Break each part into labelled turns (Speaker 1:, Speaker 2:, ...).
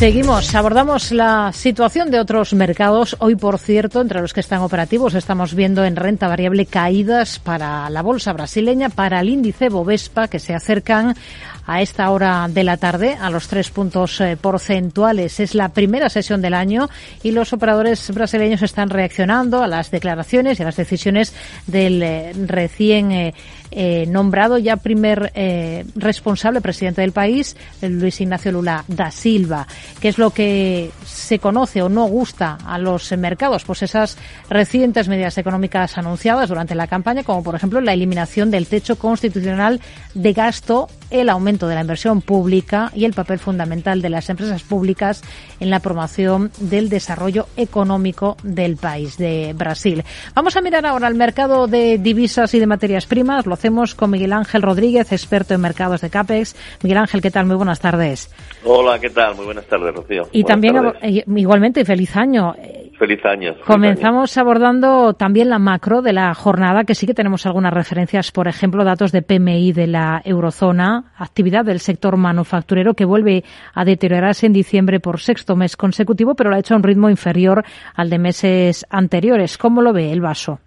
Speaker 1: Seguimos, abordamos la situación de otros mercados. Hoy, por cierto, entre los que están operativos, estamos viendo en renta variable caídas para la bolsa brasileña, para el índice Bovespa, que se acercan a esta hora de la tarde a los tres puntos eh, porcentuales. Es la primera sesión del año y los operadores brasileños están reaccionando a las declaraciones y a las decisiones del eh, recién eh, eh, nombrado ya primer eh, responsable presidente del país, Luis Ignacio Lula da Silva. ¿Qué es lo que se conoce o no gusta a los mercados? Pues esas recientes medidas económicas anunciadas durante la campaña, como por ejemplo la eliminación del techo constitucional de gasto, el aumento de la inversión pública y el papel fundamental de las empresas públicas en la promoción del desarrollo económico del país, de Brasil. Vamos a mirar ahora el mercado de divisas y de materias primas hacemos con Miguel Ángel Rodríguez, experto en mercados de CAPEX. Miguel Ángel, ¿qué tal? Muy buenas tardes.
Speaker 2: Hola, ¿qué tal? Muy buenas tardes, Rocío.
Speaker 1: Y también, eh, igualmente, feliz año.
Speaker 2: Feliz año.
Speaker 1: Comenzamos abordando también la macro de la jornada, que sí que tenemos algunas referencias, por ejemplo, datos de PMI de la eurozona, actividad del sector manufacturero que vuelve a deteriorarse en diciembre por sexto mes consecutivo, pero lo ha hecho a un ritmo inferior al de meses anteriores. ¿Cómo lo ve el vaso?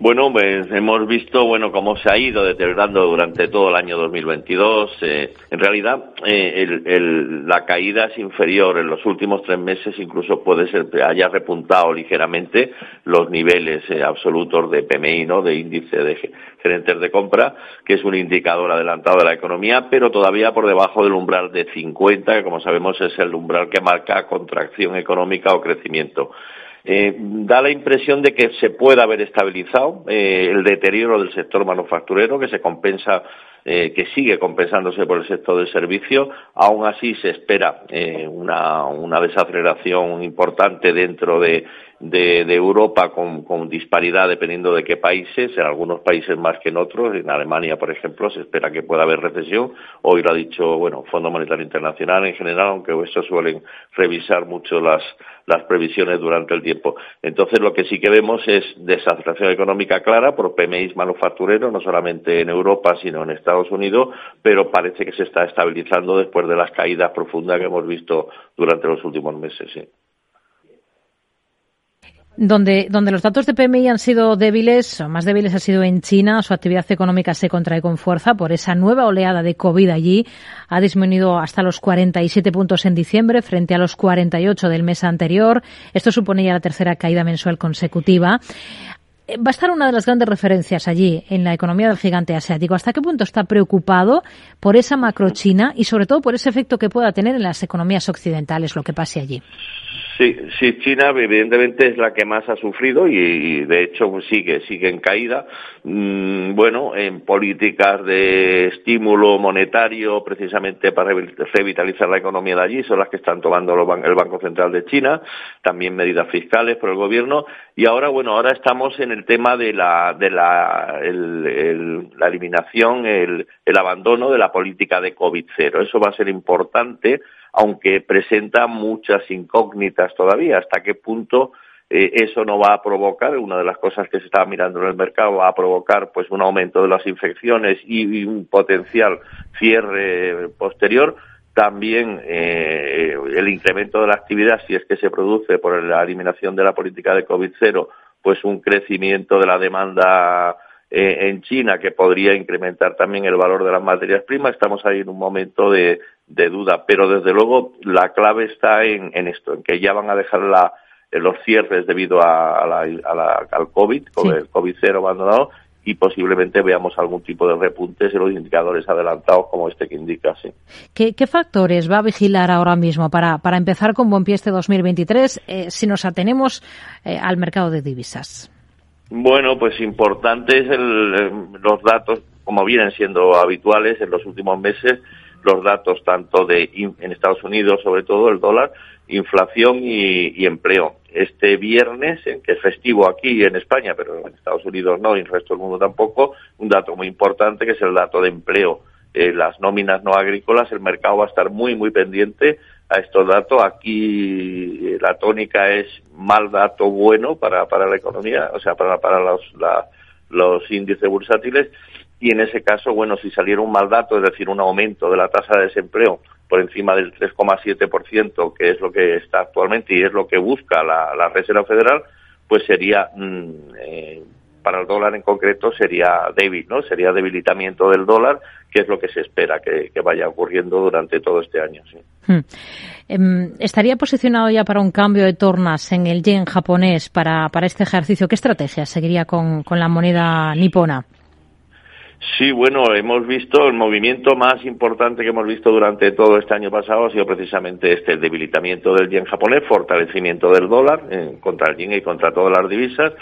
Speaker 2: Bueno, pues hemos visto, bueno, cómo se ha ido deteriorando durante todo el año 2022. Eh, en realidad, eh, la caída es inferior en los últimos tres meses, incluso puede ser que haya repuntado ligeramente los niveles eh, absolutos de PMI, ¿no? De índice de gerentes de compra, que es un indicador adelantado de la economía, pero todavía por debajo del umbral de 50, que como sabemos es el umbral que marca contracción económica o crecimiento. Eh, da la impresión de que se puede haber estabilizado eh, el deterioro del sector manufacturero, que se compensa, eh, que sigue compensándose por el sector del servicio. Aún así se espera una, una desaceleración importante dentro de de, Europa con, disparidad dependiendo de qué países, en algunos países más que en otros, en Alemania, por ejemplo, se espera que pueda haber recesión, hoy lo ha dicho, bueno, Fondo Monetario Internacional en general, aunque eso suelen revisar mucho las, las previsiones durante el tiempo. Entonces, lo que sí que vemos es desaceleración económica clara por PMI manufacturero, no solamente en Europa, sino en Estados Unidos, pero parece que se está estabilizando después de las caídas profundas que hemos visto durante los últimos meses. Sí
Speaker 1: donde, donde los datos de PMI han sido débiles, o más débiles ha sido en China, su actividad económica se contrae con fuerza por esa nueva oleada de COVID allí. Ha disminuido hasta los 47 puntos en diciembre frente a los 48 del mes anterior. Esto supone ya la tercera caída mensual consecutiva va a estar una de las grandes referencias allí en la economía del gigante asiático. ¿Hasta qué punto está preocupado por esa macro China y sobre todo por ese efecto que pueda tener en las economías occidentales lo que pase allí?
Speaker 2: Sí, sí, China evidentemente es la que más ha sufrido y, de hecho sigue, sigue en caída. Mm, bueno, en políticas de estímulo monetario precisamente para revitalizar la economía de allí son las que están tomando el Banco Central de China, también medidas fiscales por el gobierno y ahora, bueno, ahora estamos en el tema de la, de la, la eliminación, el, el abandono de la política de COVID-0. Eso va a ser importante aunque presenta muchas incógnitas todavía. ¿Hasta qué punto eh, eso no va a provocar, una de las cosas que se está mirando en el mercado, va a provocar pues un aumento de las infecciones y, un potencial cierre posterior? También eh, el incremento de la actividad, si es que se produce por la eliminación de la política de COVID-0, pues un crecimiento de la demanda eh, en China que podría incrementar también el valor de las materias primas. Estamos ahí en un momento de, de duda, pero desde luego la clave está en, en esto, en que ya van a dejar la, los cierres debido a, la, al COVID, con el COVID cero abandonado, y posiblemente veamos algún tipo de repuntes en los indicadores adelantados como este que indica. Sí.
Speaker 1: ¿Qué, qué factores va a vigilar ahora mismo para, para empezar con buen pie este 2023 eh, si nos atenemos eh, al mercado de divisas?
Speaker 2: Bueno, pues importantes eh, los datos, como vienen siendo habituales en los últimos meses, los datos tanto de en Estados Unidos, sobre todo el dólar, inflación y, empleo. Este viernes, en que es festivo aquí en España, pero en Estados Unidos no y en el resto del mundo tampoco, un dato muy importante que es el dato de empleo. Eh, las nóminas no agrícolas, el mercado va a estar muy, muy pendiente a estos datos. Aquí eh, la tónica es mal dato bueno para, para la economía, o sea, para, para los, la, los índices bursátiles y en ese caso, bueno, si saliera un mal dato, es decir, un aumento de la tasa de desempleo por encima del 3,7%, que es lo que está actualmente y es lo que busca la, Reserva Federal, pues sería, mm, eh, para el dólar en concreto, sería débil, ¿no? Sería debilitamiento del dólar, que es lo que se espera que, vaya ocurriendo durante todo este año. Hmm.
Speaker 1: Em, ¿Estaría posicionado ya para un cambio de tornas en el yen japonés para, para este ejercicio? ¿Qué estrategia seguiría con, con la moneda nipona?
Speaker 2: Sí, bueno, hemos visto el movimiento más importante que hemos visto durante todo este año pasado ha sido precisamente este, el debilitamiento del yen japonés, fortalecimiento del dólar eh, contra el yen y contra todas las divisas.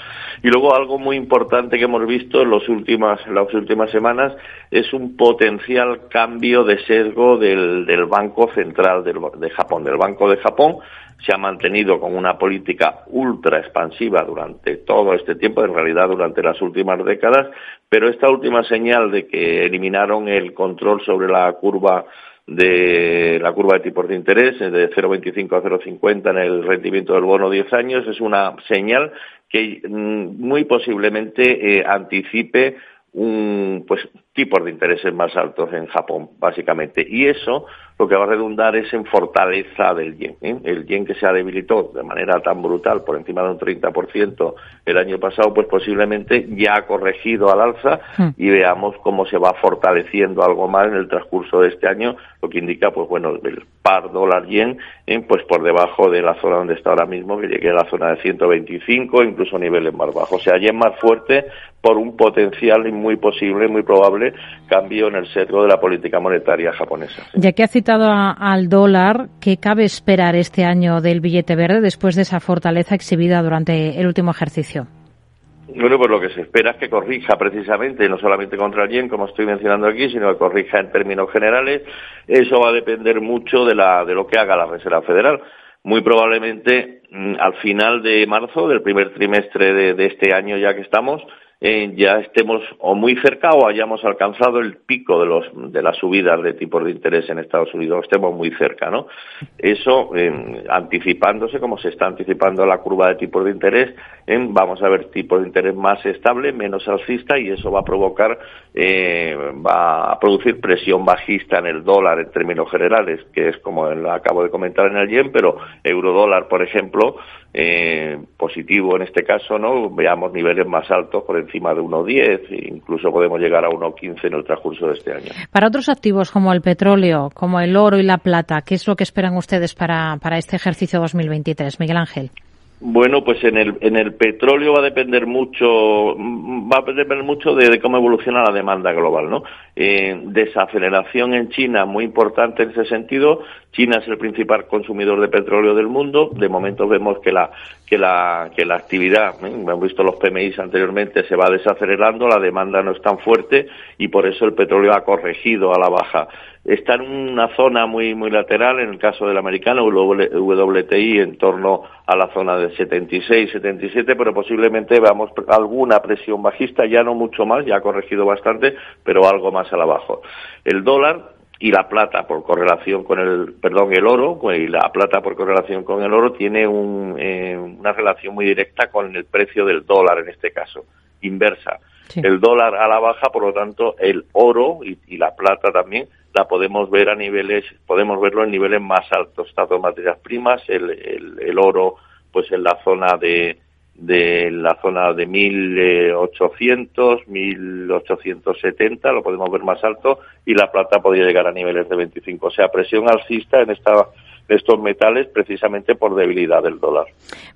Speaker 2: Y luego algo muy importante que hemos visto en los últimas, las últimas semanas es un potencial cambio de sesgo del, del Banco Central de Japón, del Banco de Japón, se ha mantenido con una política ultra expansiva durante todo este tiempo, en realidad durante las últimas décadas, pero esta última señal de que eliminaron el control sobre la curva de la curva de tipos de interés de 0,25 a 0,50 en el rendimiento del bono 10 años es una señal que mm, muy posiblemente eh, anticipe un pues tipos de intereses más altos en Japón básicamente y eso lo que va a redundar es en fortaleza del yen. ¿eh? El yen que se ha debilitado de manera tan brutal, por encima de un 30% el año pasado, pues posiblemente ya ha corregido al alza hmm. y veamos cómo se va fortaleciendo algo más en el transcurso de este año, lo que indica, pues bueno, el par dólar-yen, ¿eh? pues por debajo de la zona donde está ahora mismo, que llegue a la zona de 125, incluso niveles más bajos. O sea, yen más fuerte por un potencial muy posible, muy probable cambio en el sesgo de la política monetaria japonesa.
Speaker 1: Ya que al dólar, ¿qué cabe esperar este año del billete verde después de esa fortaleza exhibida durante el último ejercicio?
Speaker 2: Bueno, pues lo que se espera es que corrija precisamente, no solamente contra el yen, como estoy mencionando aquí, sino que corrija en términos generales. Eso va a depender mucho de, la, de lo que haga la Reserva Federal. Muy probablemente mm, al final de marzo, del primer trimestre de este año ya que estamos, eh, ya estemos o muy cerca o hayamos alcanzado el pico de, los, de las subidas de tipos de interés en Estados Unidos, estemos muy cerca, ¿no? Eso, eh, anticipándose, como se está anticipando la curva de tipos de interés, vamos a ver tipos de interés más estable, menos alcista, y eso va a provocar, eh, va a producir presión bajista en el dólar en términos generales, que es como acabo de comentar en el yen, pero euro-dólar, por ejemplo, eh, positivo en este caso, ¿no? Veamos niveles más altos por encima de 1,10 e incluso podemos llegar a 1,15 en el transcurso de este año.
Speaker 1: Para otros activos como el petróleo, como el oro y la plata, ¿qué es lo que esperan ustedes para, para este ejercicio 2023, Miguel Ángel?
Speaker 2: Bueno, pues en el, en el petróleo va a depender mucho, va a depender mucho de, cómo evoluciona la demanda global, ¿no? Eh, desaceleración en China muy importante en ese sentido. China es el principal consumidor de petróleo del mundo. De momento vemos que la, que la, que la actividad, ¿eh? hemos visto los PMIs anteriormente, se va desacelerando, la demanda no es tan fuerte y por eso el petróleo ha corregido a la baja está en una zona muy muy lateral, en el caso del americano, WTI en torno a la zona de 76, 77, pero posiblemente veamos alguna presión bajista, ya no mucho más, ya ha corregido bastante, pero algo más a la bajo. El dólar y la plata por correlación con el, perdón, el oro, pues, y la plata por correlación con el oro tiene un, eh, una relación muy directa con el precio del dólar en este caso, inversa. El dólar a la baja, por lo tanto, el oro y la plata también la podemos ver a niveles, podemos verlo en niveles más altos, tanto materias primas, el, el, oro, pues en la zona de, de la zona de 1800, 1870, lo podemos ver más alto, y la plata podría llegar a niveles de 25. O sea, presión alcista en esta estos metales precisamente por debilidad del dólar.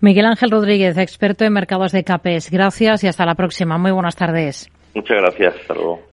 Speaker 1: Miguel Ángel Rodríguez, experto en mercados de CAPES. Gracias y hasta la próxima. Muy buenas tardes.
Speaker 2: Muchas gracias. Hasta luego.